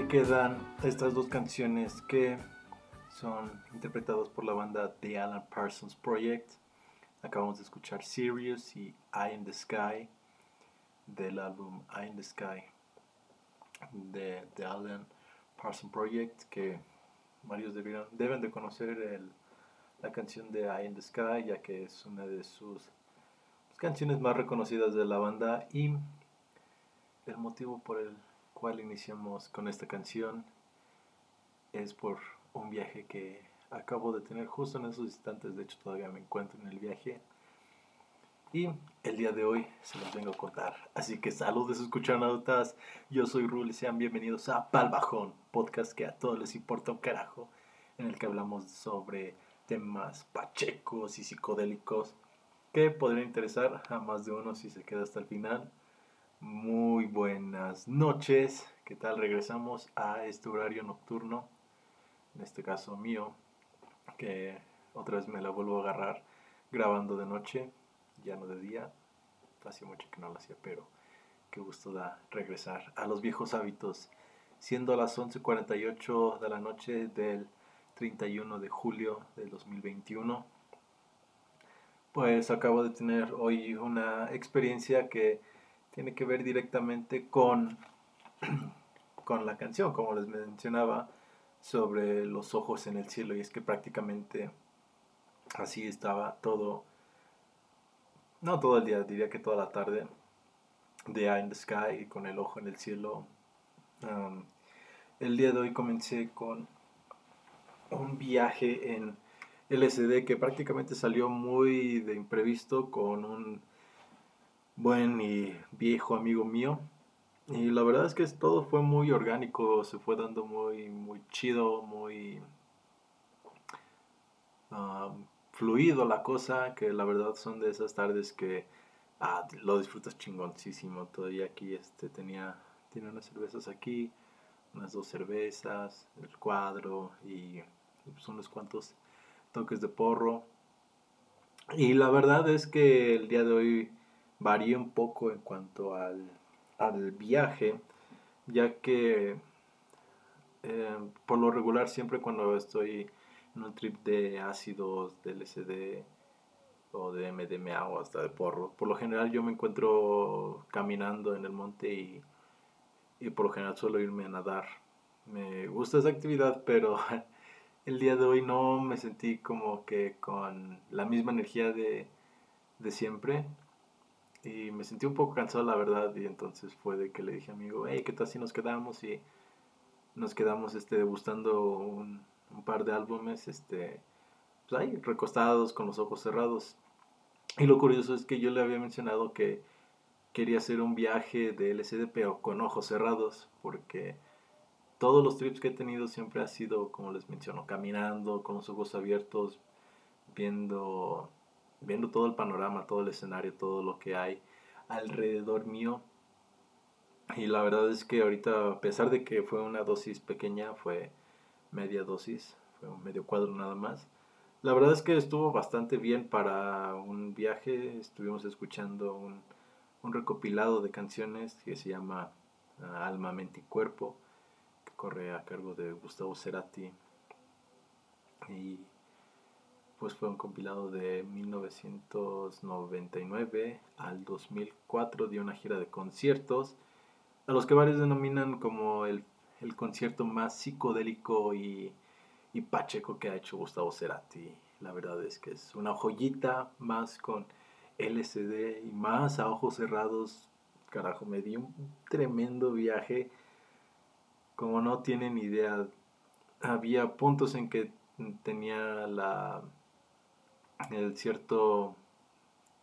Quedan estas dos canciones que son interpretadas por la banda The Alan Parsons Project. Acabamos de escuchar Sirius y Eye in the Sky del álbum Eye in the Sky de The Alan Parsons Project que varios debieron, deben de conocer el, la canción de Eye in the Sky ya que es una de sus canciones más reconocidas de la banda y el motivo por el cual iniciamos con esta canción es por un viaje que acabo de tener justo en esos instantes, de hecho todavía me encuentro en el viaje y el día de hoy se los vengo a contar. Así que saludos escuchanautas, yo soy Rul y sean bienvenidos a Palbajón, podcast que a todos les importa un carajo, en el que hablamos sobre temas pachecos y psicodélicos que podrían interesar a más de uno si se queda hasta el final. Muy buenas noches, ¿qué tal? Regresamos a este horario nocturno, en este caso mío, que otra vez me la vuelvo a agarrar grabando de noche, ya no de día. Hacía mucho que no lo hacía, pero qué gusto da regresar a los viejos hábitos. Siendo las 11.48 de la noche del 31 de julio del 2021 pues acabo de tener hoy una experiencia que tiene que ver directamente con, con la canción, como les mencionaba, sobre los ojos en el cielo. Y es que prácticamente así estaba todo, no todo el día, diría que toda la tarde, de Eye in the Sky y con el ojo en el cielo. Um, el día de hoy comencé con un viaje en LSD que prácticamente salió muy de imprevisto con un buen y viejo amigo mío. Y la verdad es que todo fue muy orgánico, se fue dando muy, muy chido, muy um, fluido la cosa, que la verdad son de esas tardes que ah, lo disfrutas chingoncísimo. Todavía aquí este, tenía, tiene unas cervezas aquí, unas dos cervezas, el cuadro y pues, unos cuantos toques de porro. Y la verdad es que el día de hoy varía un poco en cuanto al, al viaje, ya que eh, por lo regular siempre cuando estoy en un trip de ácidos, de LSD o de MDMA o hasta de porro, por lo general yo me encuentro caminando en el monte y, y por lo general suelo irme a nadar. Me gusta esa actividad, pero el día de hoy no me sentí como que con la misma energía de, siempre. Y me sentí un poco cansado, la verdad. Y entonces fue de que le dije a amigo, hey, ¿qué tal si nos quedamos? Y nos quedamos este, degustando un, un par de álbumes, este, pues ahí, recostados, con los ojos cerrados. Y lo curioso es que yo le había mencionado que quería hacer un viaje de LCD, pero con ojos cerrados, porque todos los trips que he tenido siempre ha sido, como les menciono, caminando con los ojos abiertos, viendo, viendo todo el panorama, todo el escenario, todo lo que hay alrededor mío. Y la verdad es que ahorita, a pesar de que fue una dosis pequeña, fue media dosis, fue un medio cuadro nada más. La verdad es que estuvo bastante bien para un viaje. Estuvimos escuchando un, un recopilado de canciones que se llama ah, Alma, Mente y Cuerpo corre a cargo de Gustavo Cerati y pues fue un compilado de 1999 al 2004 de una gira de conciertos a los que varios denominan como el, el concierto más psicodélico y, y, pacheco que ha hecho Gustavo Cerati. La verdad es que es una joyita más con LSD y más a ojos cerrados. Carajo, me di un tremendo viaje como no tienen idea, había puntos en que tenía la el cierto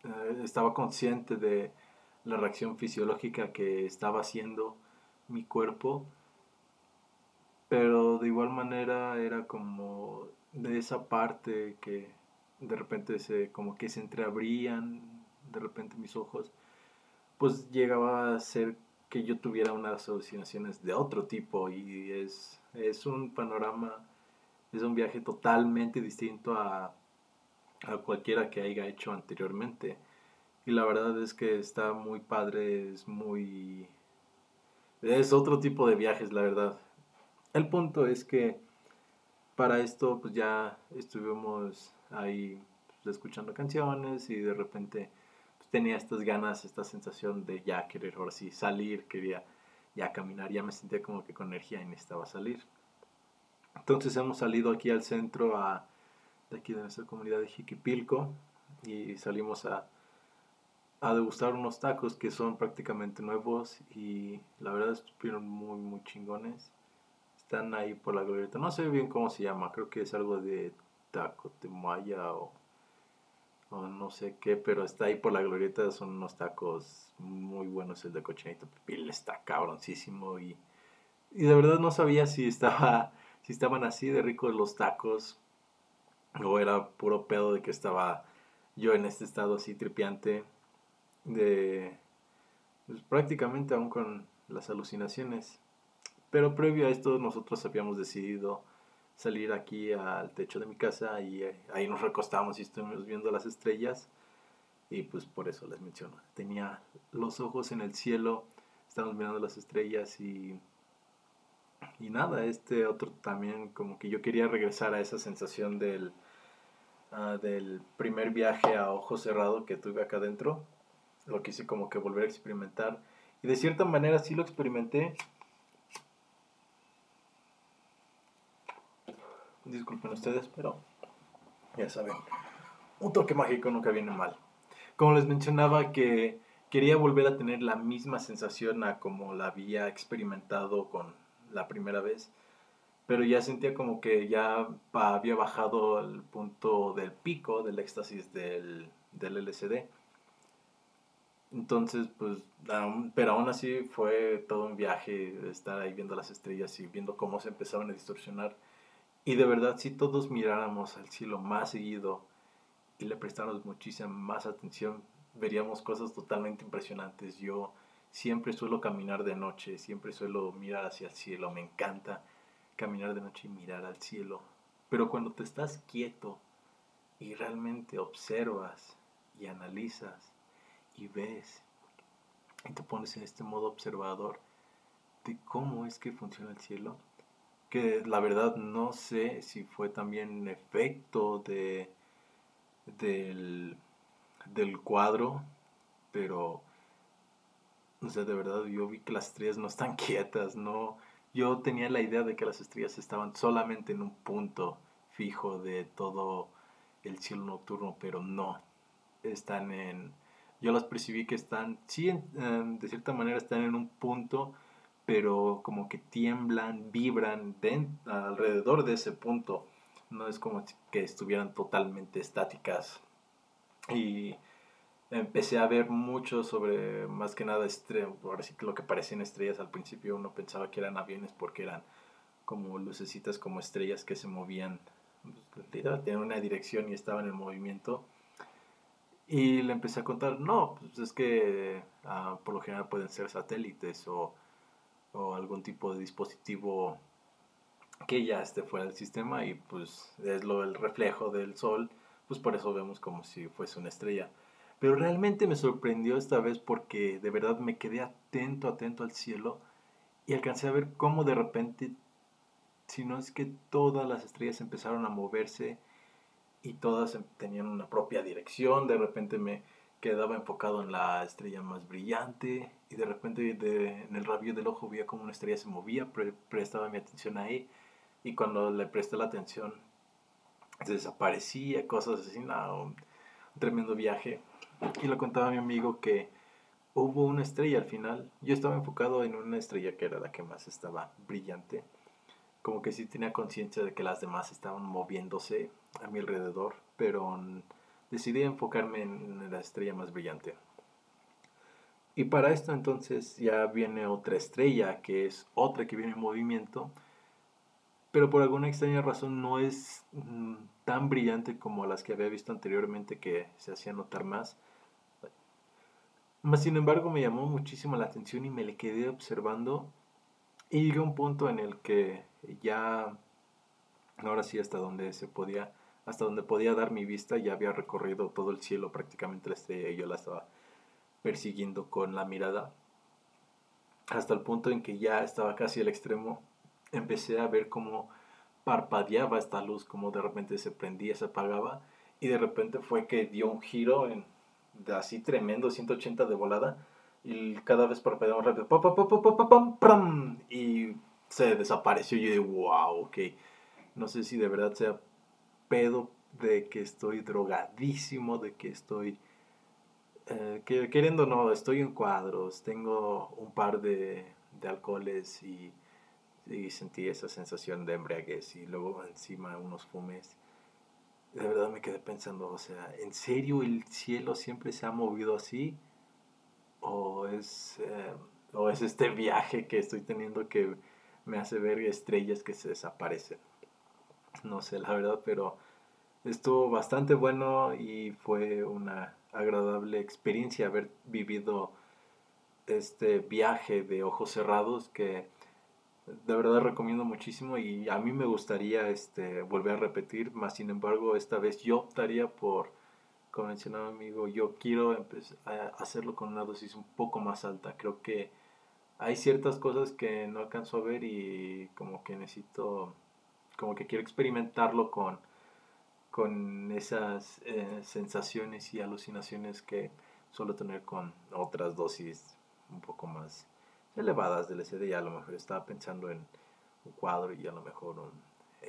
eh, estaba consciente de la reacción fisiológica que estaba haciendo mi cuerpo pero de igual manera era como de esa parte que de repente se como que se entreabrían de repente mis ojos pues llegaba a ser que yo tuviera unas alucinaciones de otro tipo y es, es un panorama, es un viaje totalmente distinto a, a cualquiera que haya hecho anteriormente. Y la verdad es que está muy padre, es muy... Es otro tipo de viajes, la verdad. El punto es que para esto pues ya estuvimos ahí pues, escuchando canciones y de repente pues, tenía estas ganas, esta sensación de ya querer ahora sí salir, quería ya caminar, ya me sentía como que con energía y necesitaba salir. Entonces hemos salido aquí al centro a, de aquí de nuestra comunidad de Jiquipilco y salimos a, a degustar unos tacos que son prácticamente nuevos y la verdad estuvieron muy muy chingones. Están ahí por la glorieta. No sé bien cómo se llama, creo que es algo de taco de maya o, o no sé qué, pero está ahí por la glorieta. Son unos tacos muy buenos. El de cochinito pipil está cabroncísimo y, y de verdad no sabía si estaba si estaban así de ricos los tacos o era puro pedo de que estaba yo en este estado así tripiante de pues, prácticamente aún con las alucinaciones. Pero previo a esto nosotros habíamos decidido salir aquí al techo de mi casa y eh, ahí nos recostamos y estuvimos viendo las estrellas y pues por eso les menciono. Tenía los ojos en el cielo, estábamos mirando las estrellas y y nada, este otro también como que yo quería regresar a esa sensación del ah, del primer viaje a ojo cerrado que tuve acá adentro. Lo quise como que volver a experimentar y de cierta manera sí lo experimenté Disculpen ustedes, pero ya saben, un toque mágico nunca viene mal. Como les mencionaba que quería volver a tener la misma sensación a como la había experimentado con la primera vez, pero ya sentía como que ya había bajado al punto del pico del éxtasis del, del LCD. Entonces, pues, pero aún así fue todo un viaje estar ahí viendo las estrellas y viendo cómo se empezaban a distorsionar y de verdad, si todos miráramos al cielo más seguido y le prestáramos muchísima más atención, veríamos cosas totalmente impresionantes. Yo siempre suelo caminar de noche, siempre suelo mirar hacia el cielo, me encanta caminar de noche y mirar al cielo. Pero cuando te estás quieto y realmente observas y analizas y ves y te pones en este modo observador de cómo es que funciona el cielo, que la verdad no sé si fue también efecto de del, del cuadro, pero o sea, de verdad yo vi que las estrellas no están quietas, no yo tenía la idea de que las estrellas estaban solamente en un punto fijo de todo el cielo nocturno, pero no. Están en yo las percibí que están sí de cierta manera están en un punto pero como que tiemblan, vibran alrededor de ese punto. No es como que estuvieran totalmente estáticas. Y empecé a ver mucho sobre, más que nada, ahora sí lo que parecían estrellas. Al principio uno pensaba que eran aviones porque eran como lucecitas, como estrellas que se movían. Pues, tenían una dirección y estaban en movimiento. Y le empecé a contar, no, pues es que ah, por lo general pueden ser satélites o o algún tipo de dispositivo que ya esté fuera del sistema y pues es lo el reflejo del sol, pues por eso vemos como si fuese una estrella. Pero realmente me sorprendió esta vez porque de verdad me quedé atento, atento al cielo y alcancé a ver cómo de repente, si no es que todas las estrellas empezaron a moverse y todas tenían una propia dirección, de repente me quedaba enfocado en la estrella más brillante y de repente en el rabillo del ojo veía como una estrella se movía, prestaba mi atención ahí y cuando le presté la atención desaparecía, cosas así, un, tremendo viaje. Y le contaba a mi amigo que hubo una estrella al final. Yo estaba enfocado en una estrella que era la que más estaba brillante. Como que sí tenía conciencia de que las demás estaban moviéndose a mi alrededor, pero decidí enfocarme en la estrella más brillante. Y para esto entonces ya viene otra estrella, que es otra que viene en movimiento, pero por alguna extraña razón no es tan brillante como las que había visto anteriormente que se hacían notar más. Sin embargo me llamó muchísimo la atención y me le quedé observando. Y llegué a un punto en el que ya, ahora sí hasta donde se podía hasta donde podía dar mi vista, ya había recorrido todo el cielo, prácticamente la estrella, y yo la estaba persiguiendo con la mirada, hasta el punto en que ya estaba casi al extremo, empecé a ver cómo parpadeaba esta luz, como de repente se prendía, se apagaba, y de repente fue que dio un giro en, de así tremendo, 180 de volada, y cada vez parpadeaba rápido, pam, pam, pam, pam, pam, pam, y se desapareció. Y yo dije, wow, ok, no sé si de verdad sea pedo de que estoy drogadísimo, de que estoy... Eh, que, queriendo no, estoy en cuadros, tengo un par de, de alcoholes y y sentí esa sensación de embriaguez y luego encima unos fumes. De verdad me quedé pensando, o sea, ¿en serio el cielo siempre se ha movido así? ¿O es, eh, o es este viaje que estoy teniendo que me hace ver estrellas que se desaparecen? No sé, la verdad, pero estuvo bastante bueno y fue una agradable experiencia haber vivido este viaje de ojos cerrados que de verdad recomiendo muchísimo y a mí me gustaría este, volver a repetir, más sin embargo esta vez yo optaría por, como mencionaba amigo, yo quiero hacerlo con una dosis un poco más alta. Creo que hay ciertas cosas que no alcanzo a ver y como que necesito, como que quiero experimentarlo con, con esas eh, sensaciones y alucinaciones que suelo tener con otras dosis un poco más elevadas del SD y a lo mejor estaba pensando en un cuadro y a lo mejor un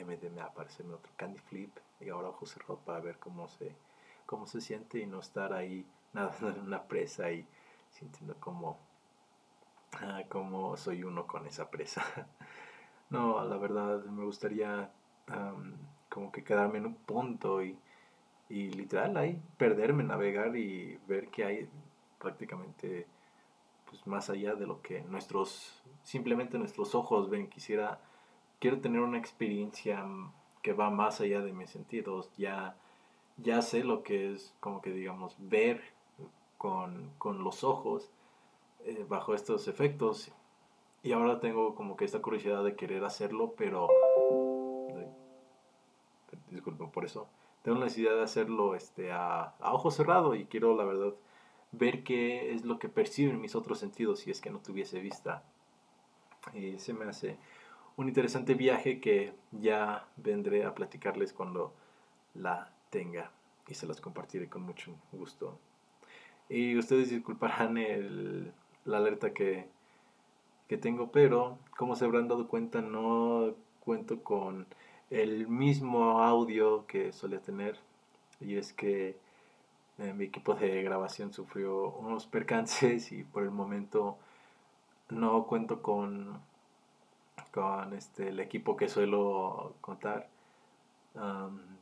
MDMA aparecerme otro Candy Flip y ahora ojos cerrados para ver cómo se, cómo se siente y no estar ahí nada en una presa y sintiendo como, ah, soy uno con esa presa. no, la verdad me gustaría como que quedarme en un punto y, y literal ahí perderme, navegar y ver que hay prácticamente pues más allá de lo que nuestros, simplemente nuestros ojos ven. Quisiera, quiero tener una experiencia que va más allá de mis sentidos. Ya, ya sé lo que es, como que digamos, ver con, los ojos eh, bajo estos efectos. Y ahora tengo como que esta curiosidad de querer hacerlo, pero... disculpen por eso. Tengo la necesidad de hacerlo este, a, a ojo cerrado y quiero, la verdad, ver qué es lo que perciben mis otros sentidos si es que no tuviese vista. Y se me hace un interesante viaje que ya vendré a platicarles cuando la tenga y se las compartiré con mucho gusto. Y ustedes disculparán el, la alerta que, que tengo, pero como se habrán dado cuenta no cuento con el mismo audio que solía tener y es que eh, mi equipo de grabación sufrió unos percances y por el momento no cuento con, con este, el equipo que suelo contar.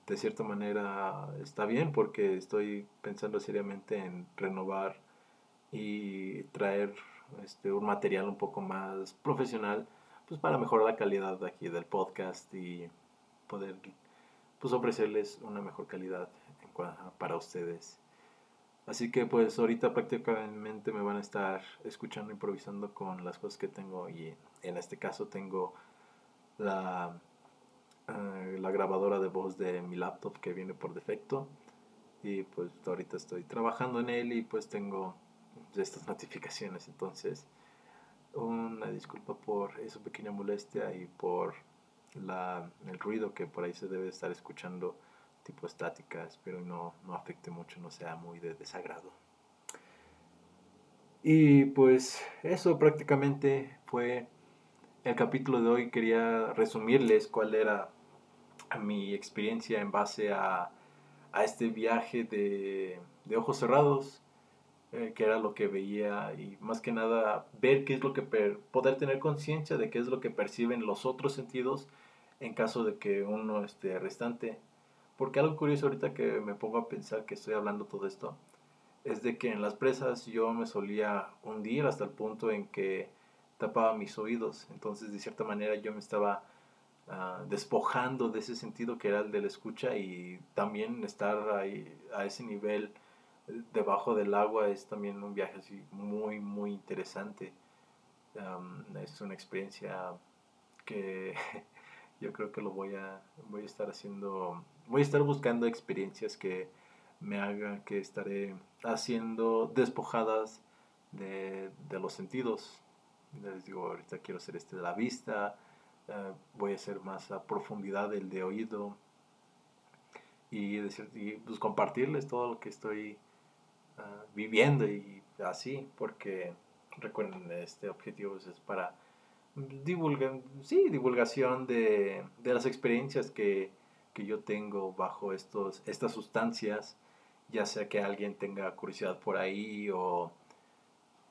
de cierta manera está bien porque estoy pensando seriamente en renovar y traer este, un material un poco más profesional pues para mejorar la calidad aquí del podcast y poder pues ofrecerles una mejor calidad para ustedes. Así que pues ahorita prácticamente me van a estar escuchando improvisando con las cosas que tengo y en este caso tengo la, eh, la grabadora de voz de mi laptop que viene por defecto. Y pues ahorita estoy trabajando en él y pues tengo estas notificaciones. Entonces una disculpa por esa pequeña molestia y por la, el ruido que por ahí se debe estar escuchando tipo estática, espero no, no afecte mucho, no sea muy de desagrado. Y pues eso prácticamente fue el capítulo de hoy. Quería resumirles cuál era mi experiencia en base a, a este viaje de, de ojos cerrados, eh, que era lo que veía y más que nada ver qué es lo que poder tener conciencia de qué es lo que perciben los otros sentidos en caso de que uno esté restante porque algo curioso ahorita que me pongo a pensar que estoy hablando todo esto, es de que en las presas yo me solía hundir hasta el punto en que tapaba mis oídos. Entonces, de cierta manera, yo me estaba ah, despojando de ese sentido que era el de la escucha y también estar ahí a ese nivel debajo del agua es también un viaje así muy, muy interesante. es una experiencia que yo creo que lo voy a, voy a estar haciendo voy a estar buscando experiencias que me hagan que estaré haciendo despojadas de, los sentidos. Les digo, ahorita quiero hacer este de la vista, eh, voy a hacer más a profundidad el de oído y, decir, y pues compartirles todo lo que estoy ah, viviendo y así, porque recuerden, este objetivo es para divulgar, sí, divulgación de, de las experiencias que, que, yo tengo bajo estos, estas sustancias, ya sea que alguien tenga curiosidad por ahí o,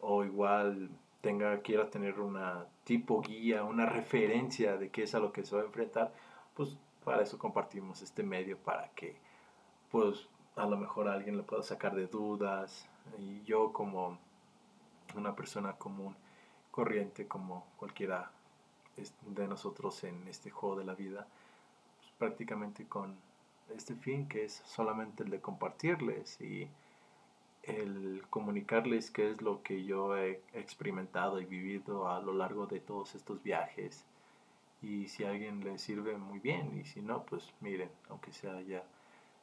o igual tenga, quiera tener una tipo guía, una referencia de qué es a lo que se va a enfrentar, pues para eso compartimos este medio, para que pues a lo mejor alguien le pueda sacar de dudas. Y yo como una persona común, corriente, como cualquiera de nosotros en este juego de la vida, prácticamente con este fin que es solamente el de compartirles y el comunicarles qué es lo que yo he experimentado y vivido a lo largo de todos estos viajes. Y si a alguien le sirve muy bien, y si no, pues miren, aunque sea ya,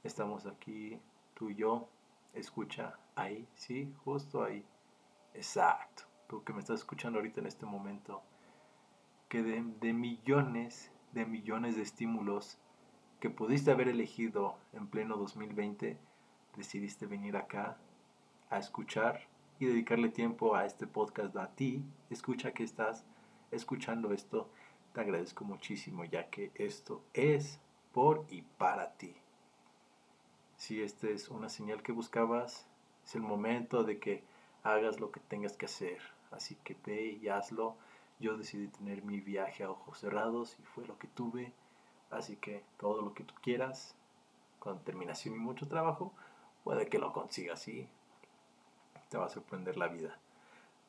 estamos aquí, tú y yo, escucha ahí, sí, justo ahí. Exacto, tú que me estás escuchando ahorita en este momento, que de, de millones, de millones de estímulos que pudiste haber elegido en pleno 2020, decidiste venir acá a escuchar y dedicarle tiempo a este podcast a ti. Escucha que estás escuchando esto. Te agradezco muchísimo ya que esto es por y para ti. Si esta es una señal que buscabas, es el momento de que hagas lo que tengas que hacer. Así que ve y hazlo. Yo decidí tener mi viaje a ojos cerrados y fue lo que tuve. Así que todo lo que tú quieras, con determinación y mucho trabajo, puede que lo consigas y te va a sorprender la vida.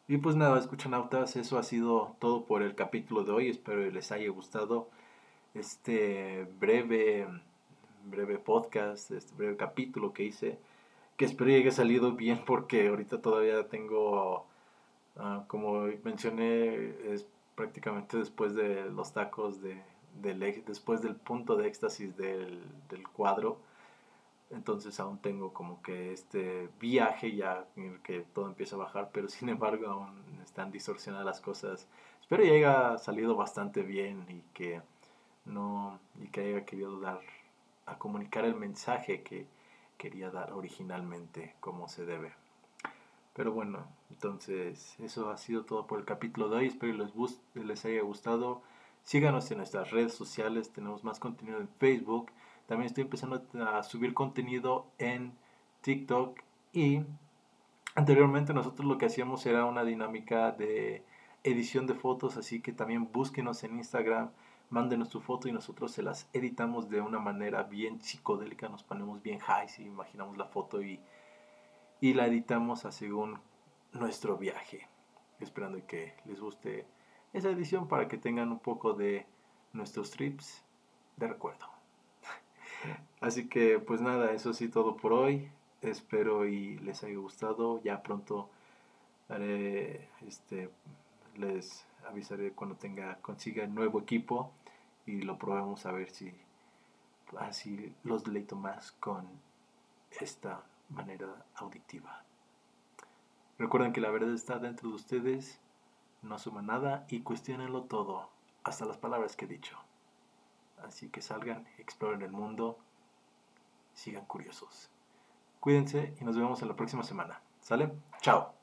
Y pues nada, escuchanautas, eso ha sido todo por el capítulo de hoy. Espero que les haya gustado este breve, breve podcast, este breve capítulo que hice. Que espero que haya salido bien porque ahorita todavía tengo, ah, como mencioné, es prácticamente después de los tacos, de, después del punto de éxtasis del, del cuadro entonces aún tengo como que este viaje ya en el que todo empieza a bajar, pero sin embargo aún están distorsionadas las cosas. Espero que haya salido bastante bien y que no y que haya querido dar a comunicar el mensaje que quería dar originalmente como se debe. Pero bueno, entonces eso ha sido todo por el capítulo de hoy. Espero que les, les haya gustado. Síganos en nuestras redes sociales. Tenemos más contenido en Facebook. También estoy empezando a subir contenido en TikTok y anteriormente nosotros lo que hacíamos era una dinámica de edición de fotos, así que también búsquenos en Instagram, mándenos tu foto y nosotros se las editamos de una manera bien psicodélica, nos ponemos bien high si imaginamos la foto y, y la editamos según nuestro viaje, esperando que les guste esa edición para que tengan un poco de nuestros trips de recuerdo. Así que pues nada, eso sí todo por hoy. Espero y les haya gustado. Ya pronto este les avisaré cuando tenga consiga nuevo equipo y lo probemos a ver si así los deleito más con esta manera auditiva. Recuerden que la verdad está dentro de ustedes, no suma nada y cuestionenlo todo, hasta las palabras que he dicho. Así que salgan, exploren el mundo, sigan curiosos. Cuídense y nos vemos en la próxima semana. ¿Sale? Chao.